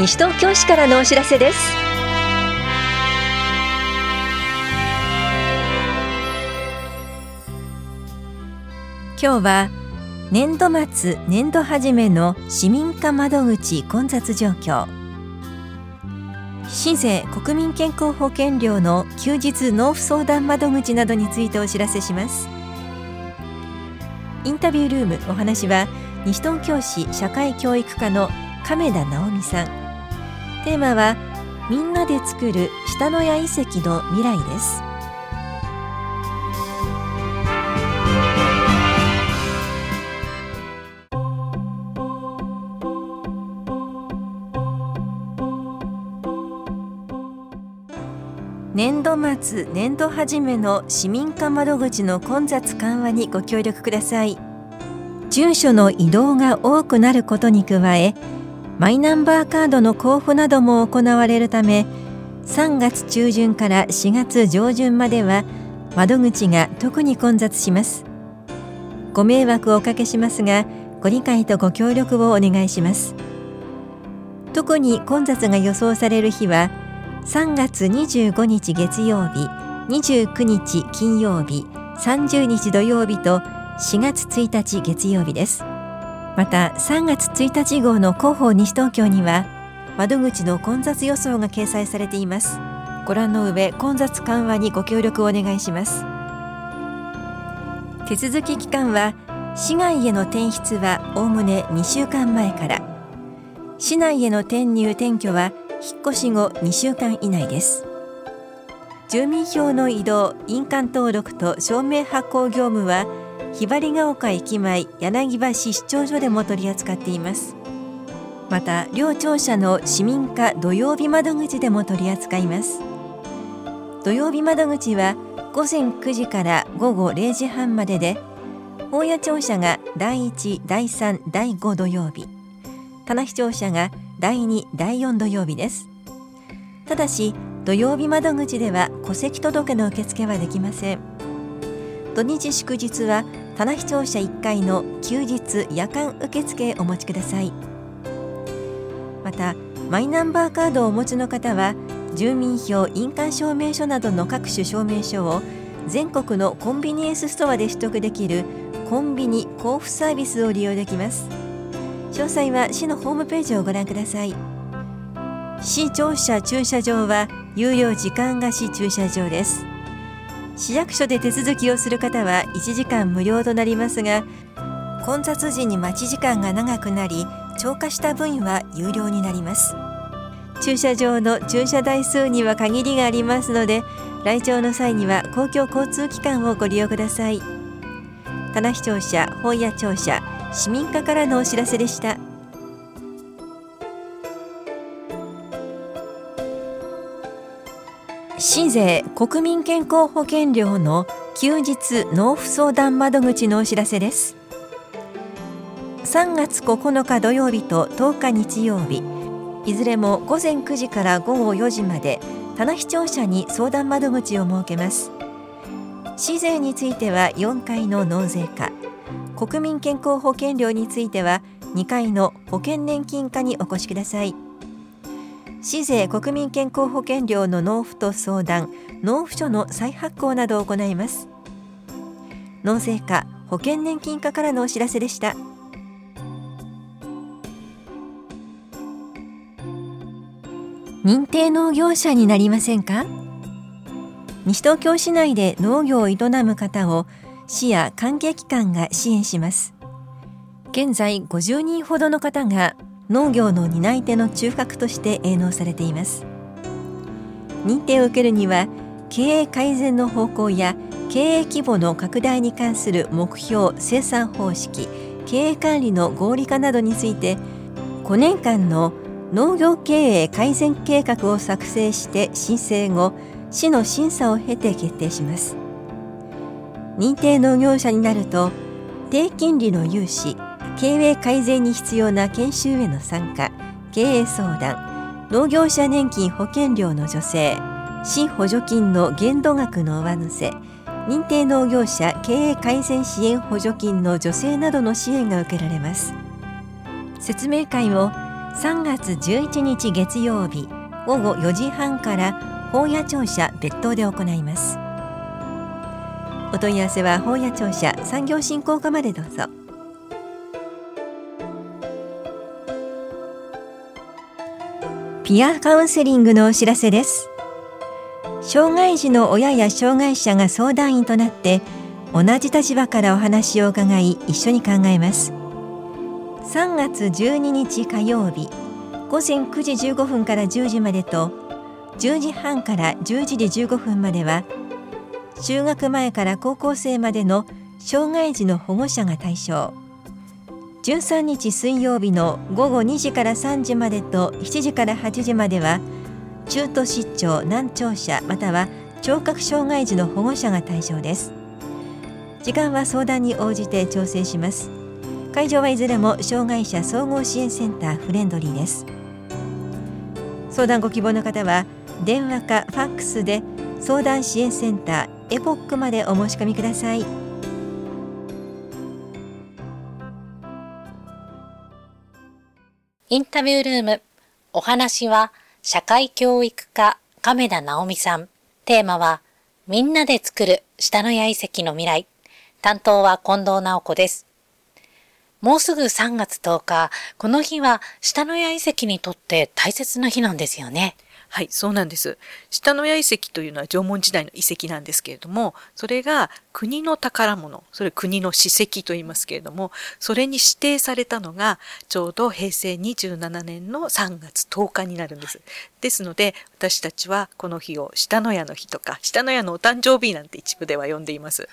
西東京市からのお知らせです。今日は年度末年度初めの市民課窓口混雑状況。市税国民健康保険料の休日納付相談窓口などについてお知らせします。インタビュールームお話は西東京市社会教育課の亀田直美さん。テーマはみんなで作る下野谷遺跡の未来です。年度末年度初めの市民課窓口の混雑緩和にご協力ください。住所の移動が多くなることに加えマイナンバーカードの交付なども行われるため3月中旬から4月上旬までは窓口が特に混雑します。ご迷惑をおかけしますがご理解とご協力をお願いします。特に混雑が予想される日は3月25日月曜日29日金曜日30日土曜日と4月1日月曜日です。また3月1日号の広報西東京には窓口の混雑予想が掲載されています。ご覧の上混雑緩和にご協力をお願いします。手続き期間は市外への転出はおおむね2週間前から。市内への転入転居は引っ越し後2週間以内です。住民票の移動印鑑登録と証明発行業務はひばりが丘駅前柳橋市長所でも取り扱っています。また両庁舎の市民課土曜日窓口でも取り扱います。土曜日窓口は午前9時から午後0時半までで大谷庁舎が第1、第3、第5土曜日。棚視庁舎が第2、第4土曜日です。ただし土曜日窓口では戸籍届の受付はできません。土日祝日は棚視聴者1階の休日夜間受付へお持ちください。またマイナンバーカードをお持ちの方は住民票印鑑証明書などの各種証明書を全国のコンビニエンスストアで取得できるコンビニ交付サービスを利用できます。詳細は市のホームページをご覧ください。市庁舎駐車場は有料時間貸し駐車場です。市役所で手続きをする方は1時間無料となりますが混雑時に待ち時間が長くなり超過した分は有料になります。駐車場の駐車台数には限りがありますので来庁の際には公共交通機関をご利用ください。棚視聴者本屋庁舎市民課からのお知らせでした。市税国民健康保険料の休日納付相談窓口のお知らせです。3月9日土曜日と10日日曜日。いずれも午前9時から午後4時まで棚視聴者に相談窓口を設けます。市税については4階の納税課。国民健康保険料については2階の保険年金課にお越しください。市税国民健康保険料の納付と相談納付書の再発行などを行います。納税課保険年金課からのお知らせでした。認定農業者になりませんか？西東京市内で農業を営む方を市や関係機関が支援します。現在50人ほどの方が農業の担い手の中核として営農されています。認定を受けるには経営改善の方向や経営規模の拡大に関する目標生産方式経営管理の合理化などについて5年間の農業経営改善計画を作成して申請後市の審査を経て決定します。認定農業者になると低金利の融資経営改善に必要な研修への参加経営相談農業者年金保険料の助成市補助金の限度額の上乗せ認定農業者経営改善支援補助金の助成などの支援が受けられます。説明会を3月11日月曜日午後4時半から法屋庁舎別当で行います。お問い合わせは法屋庁舎産業振興課までどうぞ。ピアカウンセリングのお知らせです。障害児の親や障害者が相談員となって同じ立場からお話を伺い一緒に考えます。3月12日火曜日午前9時15分から10時までと10時半から11時15分までは就学前から高校生までの障害児の保護者が対象。13日水曜日の午後2時から3時までと7時から8時までは中途失調難聴者または聴覚障害児の保護者が対象です。時間は相談に応じて調整します。会場はいずれも障害者総合支援センターフレンドリーです。相談ご希望の方は電話かファックスで相談支援センターエポックまでお申し込みください。インタビュールーム。お話は社会教育課亀田直美さん。テーマはみんなで作る下の谷遺跡の未来。担当は近藤直子です。もうすぐ3月10日、この日は下野谷遺跡にとって大切な日なんですよね。はい、そうなんです。下野谷遺跡というのは縄文時代の遺跡なんですけれども、それが国の宝物、それ国の史跡と言いますけれども、それに指定されたのがちょうど平成27年の3月10日になるんです。ですので、私たちはこの日を下野谷の日とか、下野谷のお誕生日なんて一部では呼んでいます。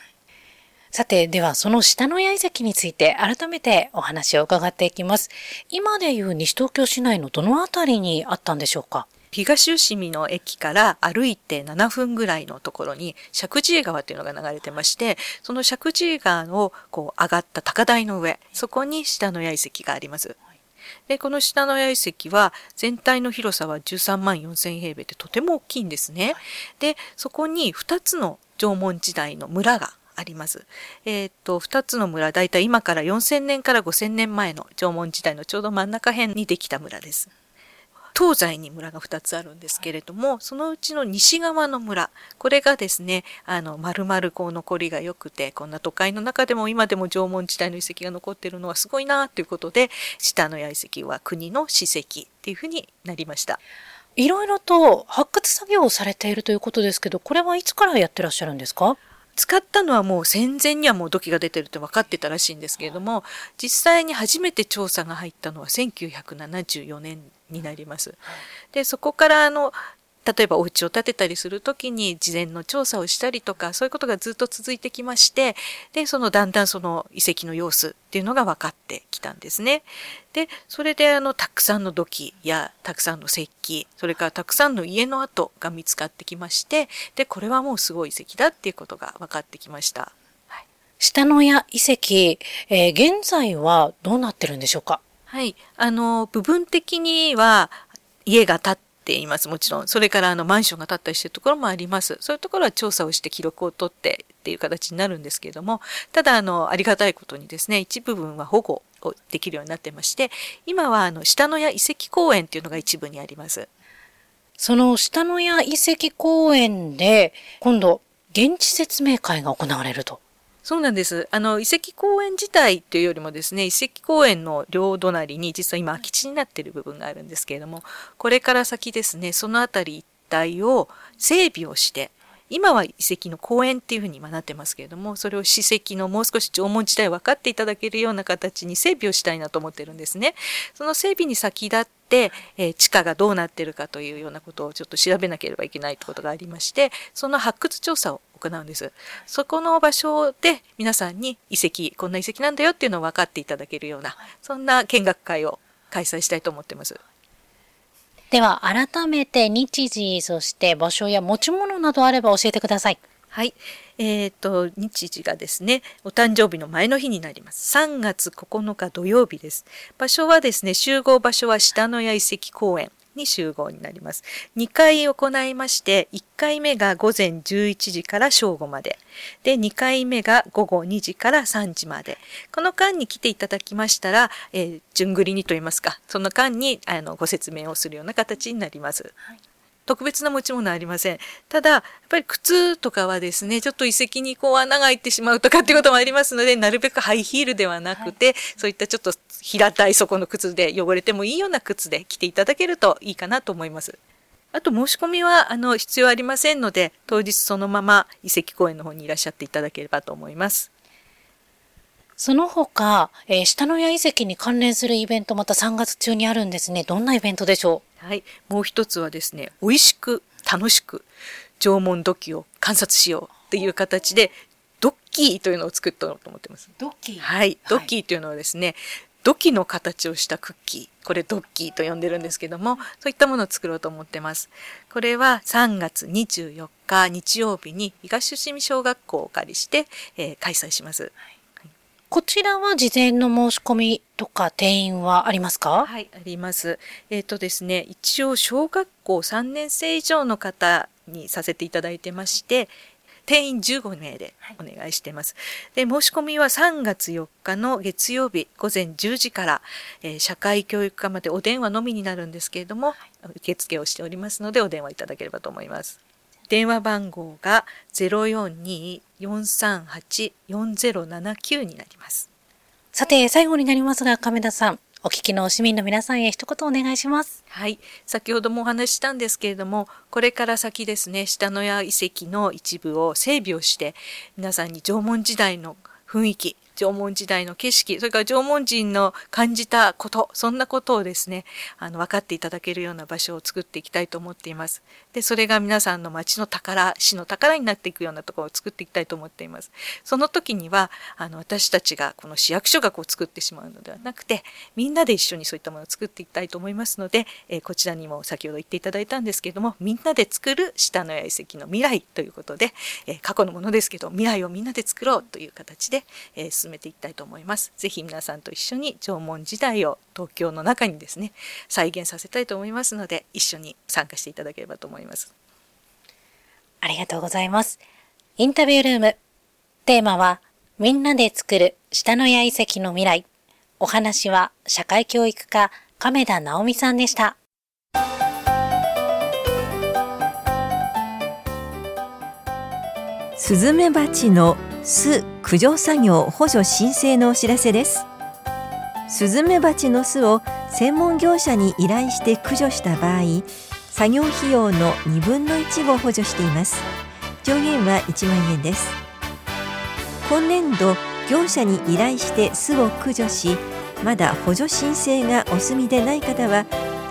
さて、ではその下の谷遺跡について改めてお話を伺っていきます。今でいう西東京市内のどのあたりにあったんでしょうか？東伏見の駅から歩いて7分ぐらいのところに石神井川というのが流れてましてその石神井川のこう上がった高台の上そこに下の谷遺跡があります。でこの下の谷遺跡は全体の広さは13万4千平米でとても大きいんですね。でそこに2つの縄文時代の村があります。えっ、と、二つの村、だいたい今から4000年から5000年前の縄文時代のちょうど真ん中辺にできた村です。東西に村が2つあるんですけれども、そのうちの西側の村、これがですね、あの、丸々こう残りが良くて、こんな都会の中でも今でも縄文時代の遺跡が残ってるのはすごいなということで、下の谷遺跡は国の史跡っていうふうになりました。いろいろと発掘作業をされているということですけど、これはいつからやってらっしゃるんですか？使ったのはもう戦前にはもう土器が出てるって分かってたらしいんですけれども実際に初めて調査が入ったのは1974年になります。でそこからあの例えばお家を建てたりする時に事前の調査をしたりとかそういうことがずっと続いてきましてでそのだんだんその遺跡の様子っていうのが分かってきたんですね。でそれであのたくさんの土器やたくさんの石器それからたくさんの家の跡が見つかってきましてでこれはもうすごい遺跡だっていうことが分かってきました。はい、下野谷遺跡、えー、現在はどうなってるんでしょうか？はい。あの、部分的には家が建っっています。もちろん。それからあのマンションが建ったりしてるところもあります。そういうところは調査をして記録を取ってっていう形になるんですけれども、ただあの、ありがたいことにですね、一部分は保護をできるようになってまして、今はあの、下野谷遺跡公園っていうのが一部にあります。その下野谷遺跡公園で、今度、現地説明会が行われると。そうなんです。あの、遺跡公園自体というよりもですね、遺跡公園の両隣に実は今空き地になっている部分があるんですけれども、これから先ですね、その辺り一帯を整備をして、今は遺跡の公園っていうふうに今なってますけれども、それを史跡のもう少し縄文時代分かっていただけるような形に整備をしたいなと思ってるんですね。その整備に先立って、えー、地下がどうなってるかというようなことをちょっと調べなければいけないということがありまして、その発掘調査を行うんです。そこの場所で皆さんに遺跡、こんな遺跡なんだよっていうのを分かっていただけるような、そんな見学会を開催したいと思ってます。では改めて日時、そして場所や持ち物などあれば教えてください。はい。えっ、ー、と、日時がですね、お誕生日の前の日になります。3月9日土曜日です。場所はですね、集合場所は下野谷遺跡公園。に集合になります。2回行いまして、1回目が午前11時から正午まで。で、2回目が午後2時から3時まで。この間に来ていただきましたら、えー、順繰りにといいますか、その間にあのご説明をするような形になります。はい特別な持ち物はありません。ただ、やっぱり靴とかはですね、ちょっと遺跡にこう穴が開いてしまうとかっていうこともありますので、なるべくハイヒールではなくて、はい、そういったちょっと平たい底の靴で汚れてもいいような靴で着ていただけるといいかなと思います。あと申し込みはあの必要ありませんので、当日そのまま遺跡公園の方にいらっしゃっていただければと思います。その他、えー、下野谷遺跡に関連するイベントまた3月中にあるんですね。どんなイベントでしょう？はい。もう一つはですね、美味しく楽しく縄文土器を観察しようっていう形で、ドッキーというのを作ったと思ってます。ドッキー？はい。ドッキーというのはですね、土器の形をしたクッキー。これドッキーと呼んでるんですけども、そういったものを作ろうと思ってます。これは3月24日日曜日に東伏見小学校をお借りして、えー、開催します。はいこちらは事前の申し込みとか定員はありますか？はい、あります。えっ、ー、とですね、一応小学校3年生以上の方にさせていただいてまして、定員15名でお願いしています。で、申し込みは3月4日の月曜日午前10時から、えー、社会教育課までお電話のみになるんですけれども、受付をしておりますのでお電話いただければと思います。電話番号が042-438-4079になります。さて、最後になりますが、亀田さん、お聞きの市民の皆さんへ一言お願いします。はい。先ほどもお話ししたんですけれども、これから先ですね、下野谷遺跡の一部を整備をして、皆さんに縄文時代の雰囲気、縄文時代の景色、それから縄文人の感じたこと、そんなことをですね、あの、分かっていただけるような場所を作っていきたいと思っています。で、それが皆さんの町の宝、市の宝になっていくようなところを作っていきたいと思っています。その時には、あの、私たちがこの市役所がこう作ってしまうのではなくて、みんなで一緒にそういったものを作っていきたいと思いますので、えー、こちらにも先ほど言っていただいたんですけれども、みんなで作る下の谷遺跡の未来ということで、えー、過去のものですけど、未来をみんなで作ろうという形で、えー、進めていきたいと思います。ぜひ皆さんと一緒に縄文時代を東京の中にですね、再現させたいと思いますので、一緒に参加していただければと思います。ありがとうございます。インタビュールーム。テーマは、みんなで作る下野谷遺跡の未来。お話は社会教育課亀田直美さんでした。スズメバチの巣駆除作業補助申請のお知らせです。スズメバチの巣を専門業者に依頼して駆除した場合作業費用の2分の1を補助しています。上限は1万円です。今年度業者に依頼して巣を駆除しまだ補助申請がお済みでない方は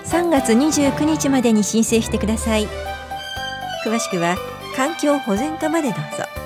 3月29日までに申請してください。詳しくは環境保全課までどうぞ。